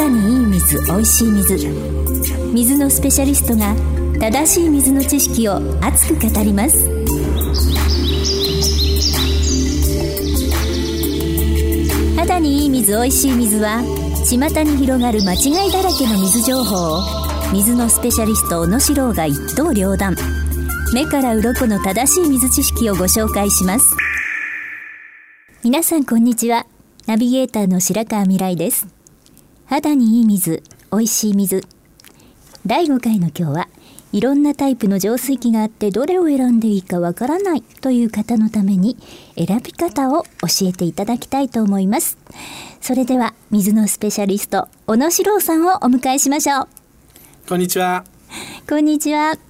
肌にいい水おいしい水。水のスペシャリストが正しい水の知識を熱く語ります。肌にいい水おいしい水は巷に広がる間違いだらけの水情報を水のスペシャリスト小野史郎が一刀両断。目から鱗の正しい水知識をご紹介します。皆さんこんにちは。ナビゲーターの白川未来です。肌にいい水おいしい水。第5回の今日はいろんなタイプの浄水器があってどれを選んでいいかわからないという方のために選び方を教えていただきたいと思います。それでは水のスペシャリスト小野史郎さんをお迎えしましょう。こんにちは。こんにちは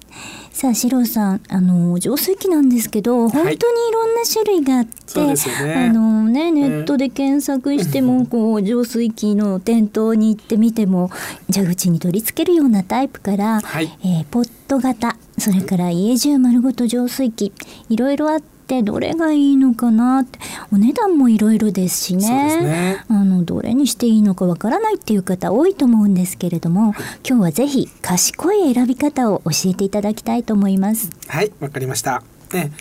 さあ、四郎さん、あの浄水器なんですけど、本当にいろんな種類があって、ね、あのねネットで検索しても、こう浄水器の店頭に行ってみても蛇口に取り付けるようなタイプから、はい、えー、ポット型、それから家中丸ごと浄水器、いろいろあって。ってどれがいいのかなって。お値段もいろいろですしね、ね、あのどれにしていいのかわからないっていう方多いと思うんですけれども今日はぜひ賢い選び方を教えていただきたいと思います。はいわかりました。ね。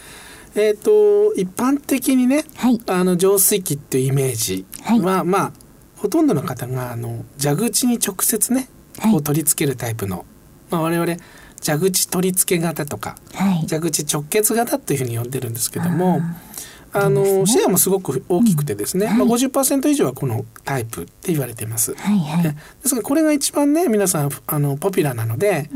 えーと、一般的にね、はい、あの浄水器っていうイメージは、はい、まあほとんどの方があの蛇口に直接ね、こう取り付けるタイプの、まあ、我々蛇口取り付け型とか、はい、蛇口直結型というふうに呼んでるんですけどもあの、ね、シェアもすごく大きくてですね、うん。はい、まあ、50%以上はこのタイプって言われています。はいはい、ですがこれが一番ね皆さんあのポピュラーなので、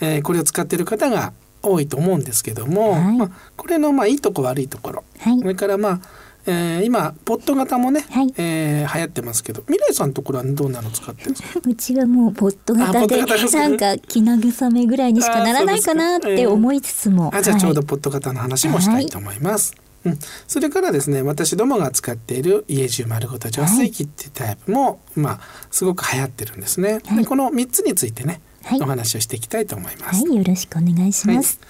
うん、えー、これを使っている方が多いと思うんですけども、はい、まあ、これのまあいいとこ悪いところ、はい、それからまあえー、今ポット型もね、はい、えー、流行ってますけど未来さんのところはどんなの使ってるんですか？うちはもうポット型でなんか気慰めぐらいにしかならないかなって思いつつも、えー、あじゃあちょうどポット型の話もしたいと思います、はい、うん、それからですね私どもが使っている家中丸ごと浄水器っていうタイプも、まあすごく流行ってるんですね、でこの3つについてね、お話をしていきたいと思います、よろしくお願いします、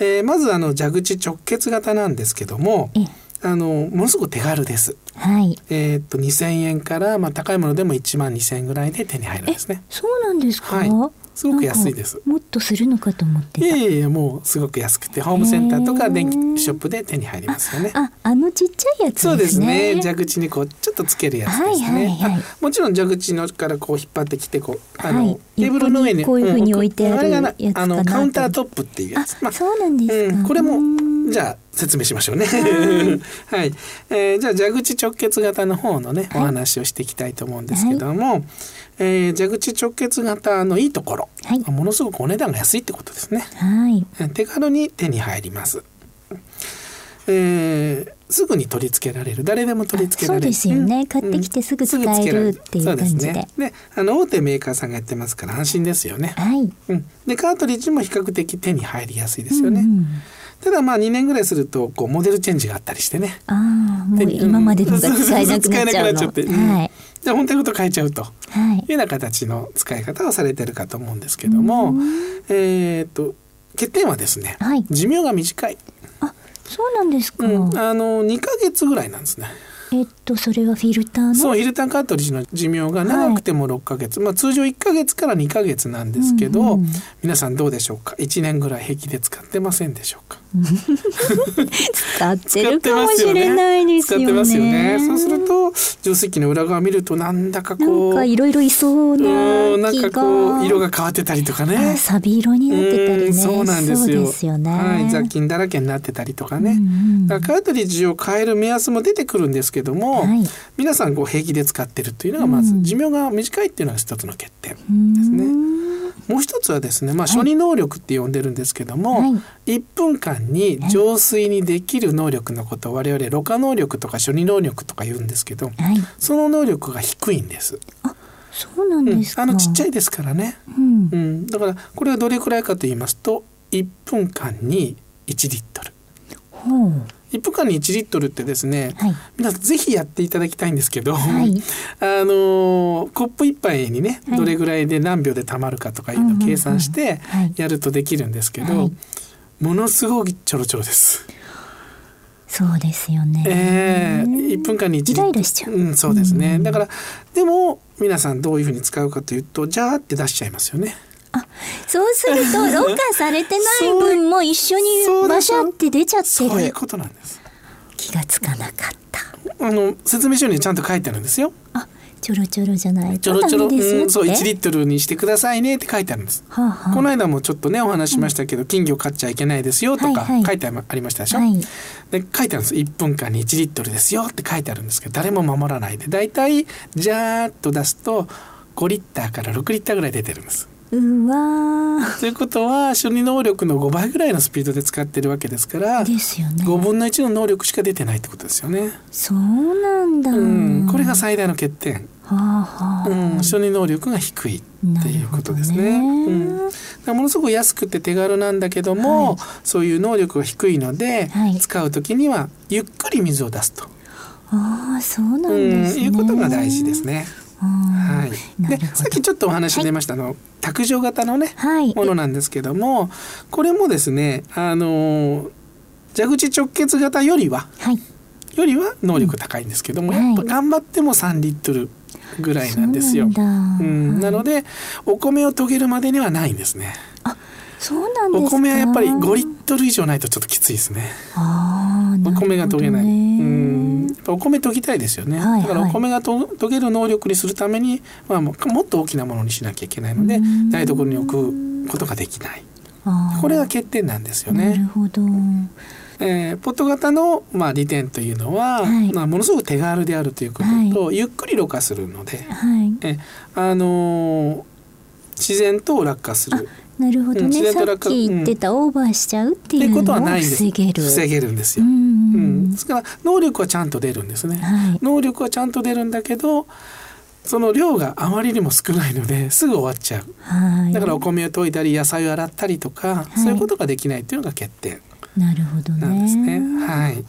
えー、まずあの蛇口直結型なんですけども、えあのものすごく手軽です。はい。えっと二千円からまあ高いものでも一万二千円ぐらいで手に入るんですね。そうなんですか？はい。すごく安いです。もっとするのかと思っていやいやもうすごく安くてホームセンターとか電気ショップで手に入りますよね。あ、あのちっちゃいやつ、ね、そうですね。蛇口にこうちょっとつけるやつですね。はいはいはい、もちろん蛇口のからこう引っ張ってきてこうあの、はい、テーブルの上にこういうふうに置いてあるやつあのカウンタートップっていうやつ。まあ、そうなんですうん、これもじゃあ説明しましょうね。はい、えー、じゃあ蛇口直結型の方のね、お話をしていきたいと思うんですけども、はい、えー、蛇口直結型のいいところ、はい、ものすごくお値段が安いってことですね。はい、手軽に手に入ります。えー、すぐに取り付けられる。誰でも取り付けられる。そうですよね、うん、買ってきてすぐ使えるっていう感じで,、ね、であの大手メーカーさんがやってますから安心ですよね、はい。うん、でカートリッジも比較的手に入りやすいですよね、うんうんただまあ2年ぐらいするとこうモデルチェンジがあったりしてね。ああ、もう今までのが使えなくなっちゃ。って、はい。じゃあ本当のこと変えちゃうと、はい、いうような形の使い方をされてるかと思うんですけども、えっ、と欠点はですね、はい、寿命が短い。あ、そうなんですか。うん、あの2ヶ月ぐらいなんですね。えっとそれはフィルターの？そうフィルターカートリッジの寿命が長くても6か月、はい、まあ通常1か月から2か月なんですけど、うんうん、皆さんどうでしょうか？1年ぐらい平気で使ってませんでしょうか？使ってるかもしれないですよね。使ってますよね。そうすると浄水器の裏側見るとなんだかこういろいろいそうななんかこう色が変わってたりとかね。錆色になってたりね。そうなんですよ。すよね、はい、雑菌だらけになってたりとかね。うんうん、カートリッジを変える目安も出てくるんですけども、はい、皆さんこう平気で使ってるというのがまず、寿命が短いっていうのが一つの欠点ですね。もう一つはですね、まあ、処理能力って呼んでるんですけども、はい、1分間に浄水にできる能力のことを我々ろ過能力とか処理能力とか言うんですけど、はい、その能力が低いんです。そうなんですか、うん、あのちっちゃいですからね、うん、うん、だからこれはどれくらいかと言いますと1分間に1リットル。1分間に1リットルってですね、はい、皆さんぜひやっていただきたいんですけど、はい、あのコップ1杯にね、どれぐらいで何秒でたまるかとかいうのを計算してやるとできるんですけど、ものすごいちょろちょろです。そうですよね。ええー、1分間に1リットル。うん、そうですね。だからでも皆さんどういうふうに使うかというと、じゃあって出しちゃいますよね。あ、そうすると ろ過されてない分も一緒にバシャって出ちゃってる。そういうことなんです。気がつかなかった。あの説明書にちゃんと書いてあるんですよ。あ、ちょろちょろじゃないちょろちょろ、うん、そう1リットルにしてくださいねって書いてあるんです、はあはあ、この間もちょっとねお話しましたけど、うん、金魚飼っちゃいけないですよとか書いてありましたでしょ、はい。はい、で書いてあるんです。1分間に1リットルですよって書いてあるんですけど誰も守らないで。だいたいジャーッと出すと5リッターから6リッターぐらい出てるんですうわということは処理能力の5倍ぐらいのスピードで使ってるわけですからですよ、ね、5分の1の能力しか出てないってことですよね。そうなんだ、うん、これが最大の欠点。はあはあ、うん、処理能力が低いっていうことですね。ねうん、ものすごく安くて手軽なんだけども、はい、そういう能力が低いので、はい、使う時にはゆっくり水を出すと。ああ、そうなんですね、うん。いうことが大事ですね。はい、でさっきちょっとお話出ました、はい、の卓上型のね、はい、ものなんですけどもこれもですねあの蛇口直結型よりは、はい、よりは能力高いんですけども、やっぱ頑張っても3リットルぐらいなんですよ。うん、なのでお米を研げるまでにはないんですね。あそうなんお米はやっぱり5リットル以上ないとちょっときついですね。あお米が研げない。うんお米研ぎたいですよね。はいはい、だからお米がと研げる能力にするために、まあ、もっと大きなものにしなきゃいけないので台所に置くことができない。これが欠点なんですよね。なるほど。えー、ポット型の、まあ、利点というのは、はい、まあ、ものすごく手軽であるということと、はい、ゆっくりろ過するので、はい、えあのー、自然と落下する。なるほどね、うん、さっき言ってた、オーバーしちゃうっていうのを防げる。防げるんですよ、うん、ですから能力はちゃんと出るんですね、はい、能力はちゃんと出るんだけどその量があまりにも少ないのですぐ終わっちゃう、はい、だからお米を研いだり野菜を洗ったりとか、はい、そういうことができないっていうのが欠点。なるほどなんですね。はい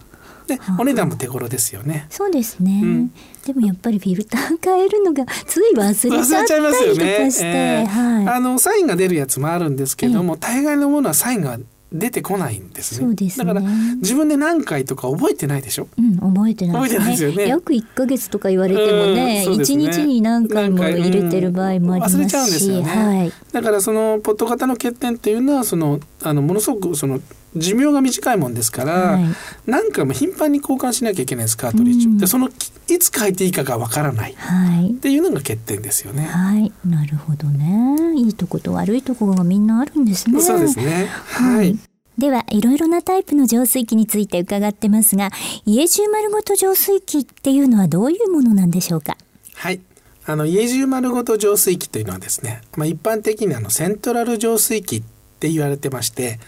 でお値段も手頃ですよね。そうですね。うん、でもやっぱりフィルター変えるのがつい忘れちゃったりとかして、ねえー、はい、あのサインが出るやつもあるんですけども、えー、大概のものはサインが出てこないんですね。すねだから自分で何回とか覚えてないでしょ？うん、覚えてない、ね、ですよね。約一ヶ月とか言われてもね、一、ね、日に何回も入れてる場合もありますし、うんですよね。はい、だからそのポット型の欠点っていうのはそのあのものすごくその寿命が短いもんですから、はい、何回も頻繁に交換しなきゃいけないですカートリッジ、うん、でそのいつ変えていいかがわからない、はい、っていうのが欠点ですよね。はい、なるほどね。いいとこと悪いところがみんなあるんですね。そうですね。はい。では、いろいろなタイプの浄水器について伺ってますが、家中丸ごと浄水器っていうのはどういうものなんでしょうか？はい。あの、家中丸ごと浄水器というのはですね、まあ、一般的にあの、セントラル浄水器って言われてまして、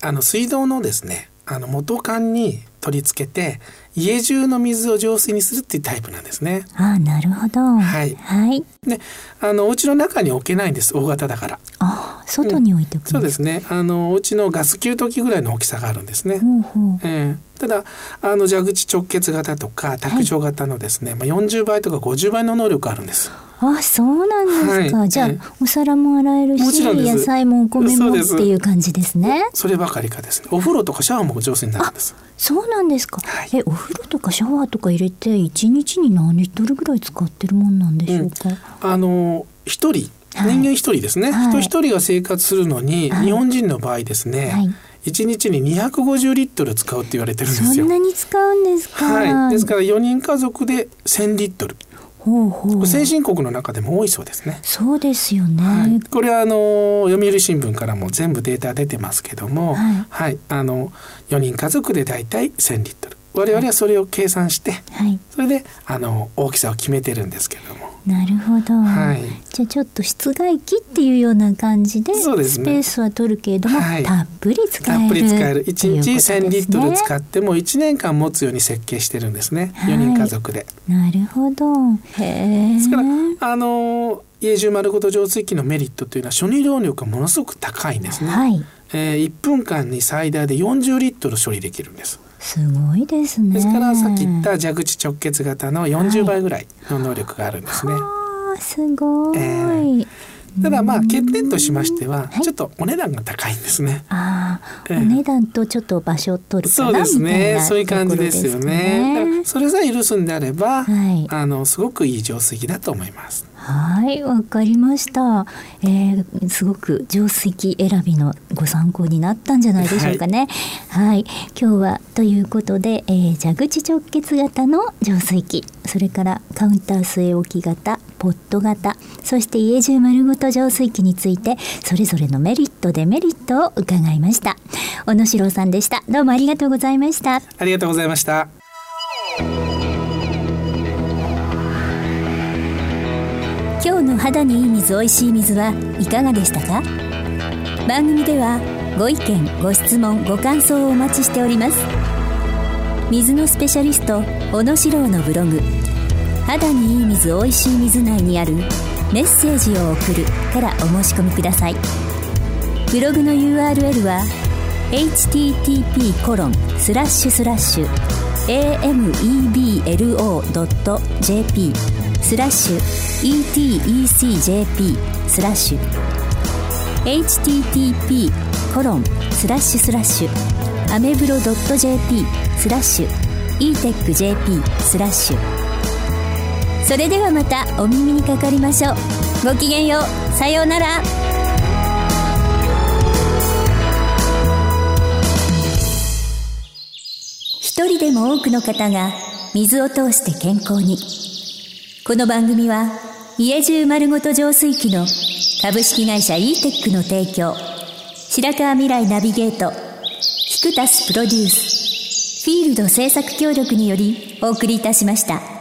あの水道のですねあの元管に取り付けて家中の水を浄水にするっていうタイプなんですね。ああなるほど。はい。はい。で、あのお家の中に置けないんです。大型だから。あ、外に置いておく、うん、そうですね。あのお家のガス給湯器ぐらいの大きさがあるんですね。ほうほうえー、ただあの蛇口直結型とか卓上型のですね、はい、まあ40倍とか50倍の能力あるんです。あそうなんですか、はい、じゃあ、お皿も洗えるし野菜もお米もっていう感じですね。そればかりかですね。お風呂とかシャワーも上手になるんです。そうなんですか、はい、えお風呂とかシャワーとか入れて一日に何リットルぐらい使ってるもんなんでしょうか、うん、あの一人。人間一人ですね、はい、人一人が生活するのに、日本人の場合ですね、はい1日に250リットル使うって言われてるんですよ。そんなに使うんですか。はい。ですから4人家族で1000リットル。ほうほう先進国の中でも多いそうですね。そうですよね。はい、これはあの読売新聞からも全部データ出てますけども、はい、はい、あの4人家族でだいたい1000リットル。我々はそれを計算して、はい、それであの大きさを決めてるんですけども。なるほど、はい、じゃあちょっと室外機っていうような感じでスペースは取るけれども、はい、たっぷり使えるたっぷり使える。1日1000リットル使っても1年間持つように設計してるんですね、はい、4人家族で。なるほど。へですからあの家中丸ごと浄水器のメリットというのは処理量力がものすごく高いんですね。はい。えー、1分間に最大で40リットル処理できるんです。すごいですね。ですからさっき言った蛇口直結型の40倍ぐらいの能力があるんですね。はい、すごい。えーただまあ欠点としましては、ちょっとお値段が高いんですね。ああ、えー、お値段とちょっと場所を取るそうですね。そういう感じですよね。それさえ許すんであれば、はい、あのすごくいい浄水器だと思います。はい、わかりました、えー。すごく浄水器選びのご参考になったんじゃないでしょうかね。はい、はい、今日はということで、えー、蛇口直結型の浄水器、それからカウンター据え置き型、ポット型、そして家中丸ごと浄水器についてそれぞれのメリットデメリットを伺いました。小野史郎さんでした。どうもありがとうございました。ありがとうございました。今日の肌にいい水おいしい水はいかがでしたか？番組ではご意見ご質問ご感想をお待ちしております。水のスペシャリスト小野史郎のブログ「肌にいい水おいしい水」内にある「メッセージを送る」からお申し込みください。ブログの URL は http コロンスラッシュスラッシュ ameblo.jp スラッシュ etecjp スラッシュ http コロンスラッシュスラッシュアメブロドット .jp スラッシュ etecjp スラッシュそれではまたお耳にかかりましょう。ごきげんよう。さようなら。一人でも多くの方が水を通して健康に。この番組は家中丸ごと浄水器の株式会社 e テックの提供。白川未来ナビゲート。キクタスプロデュース。フィールド制作協力によりお送りいたしました。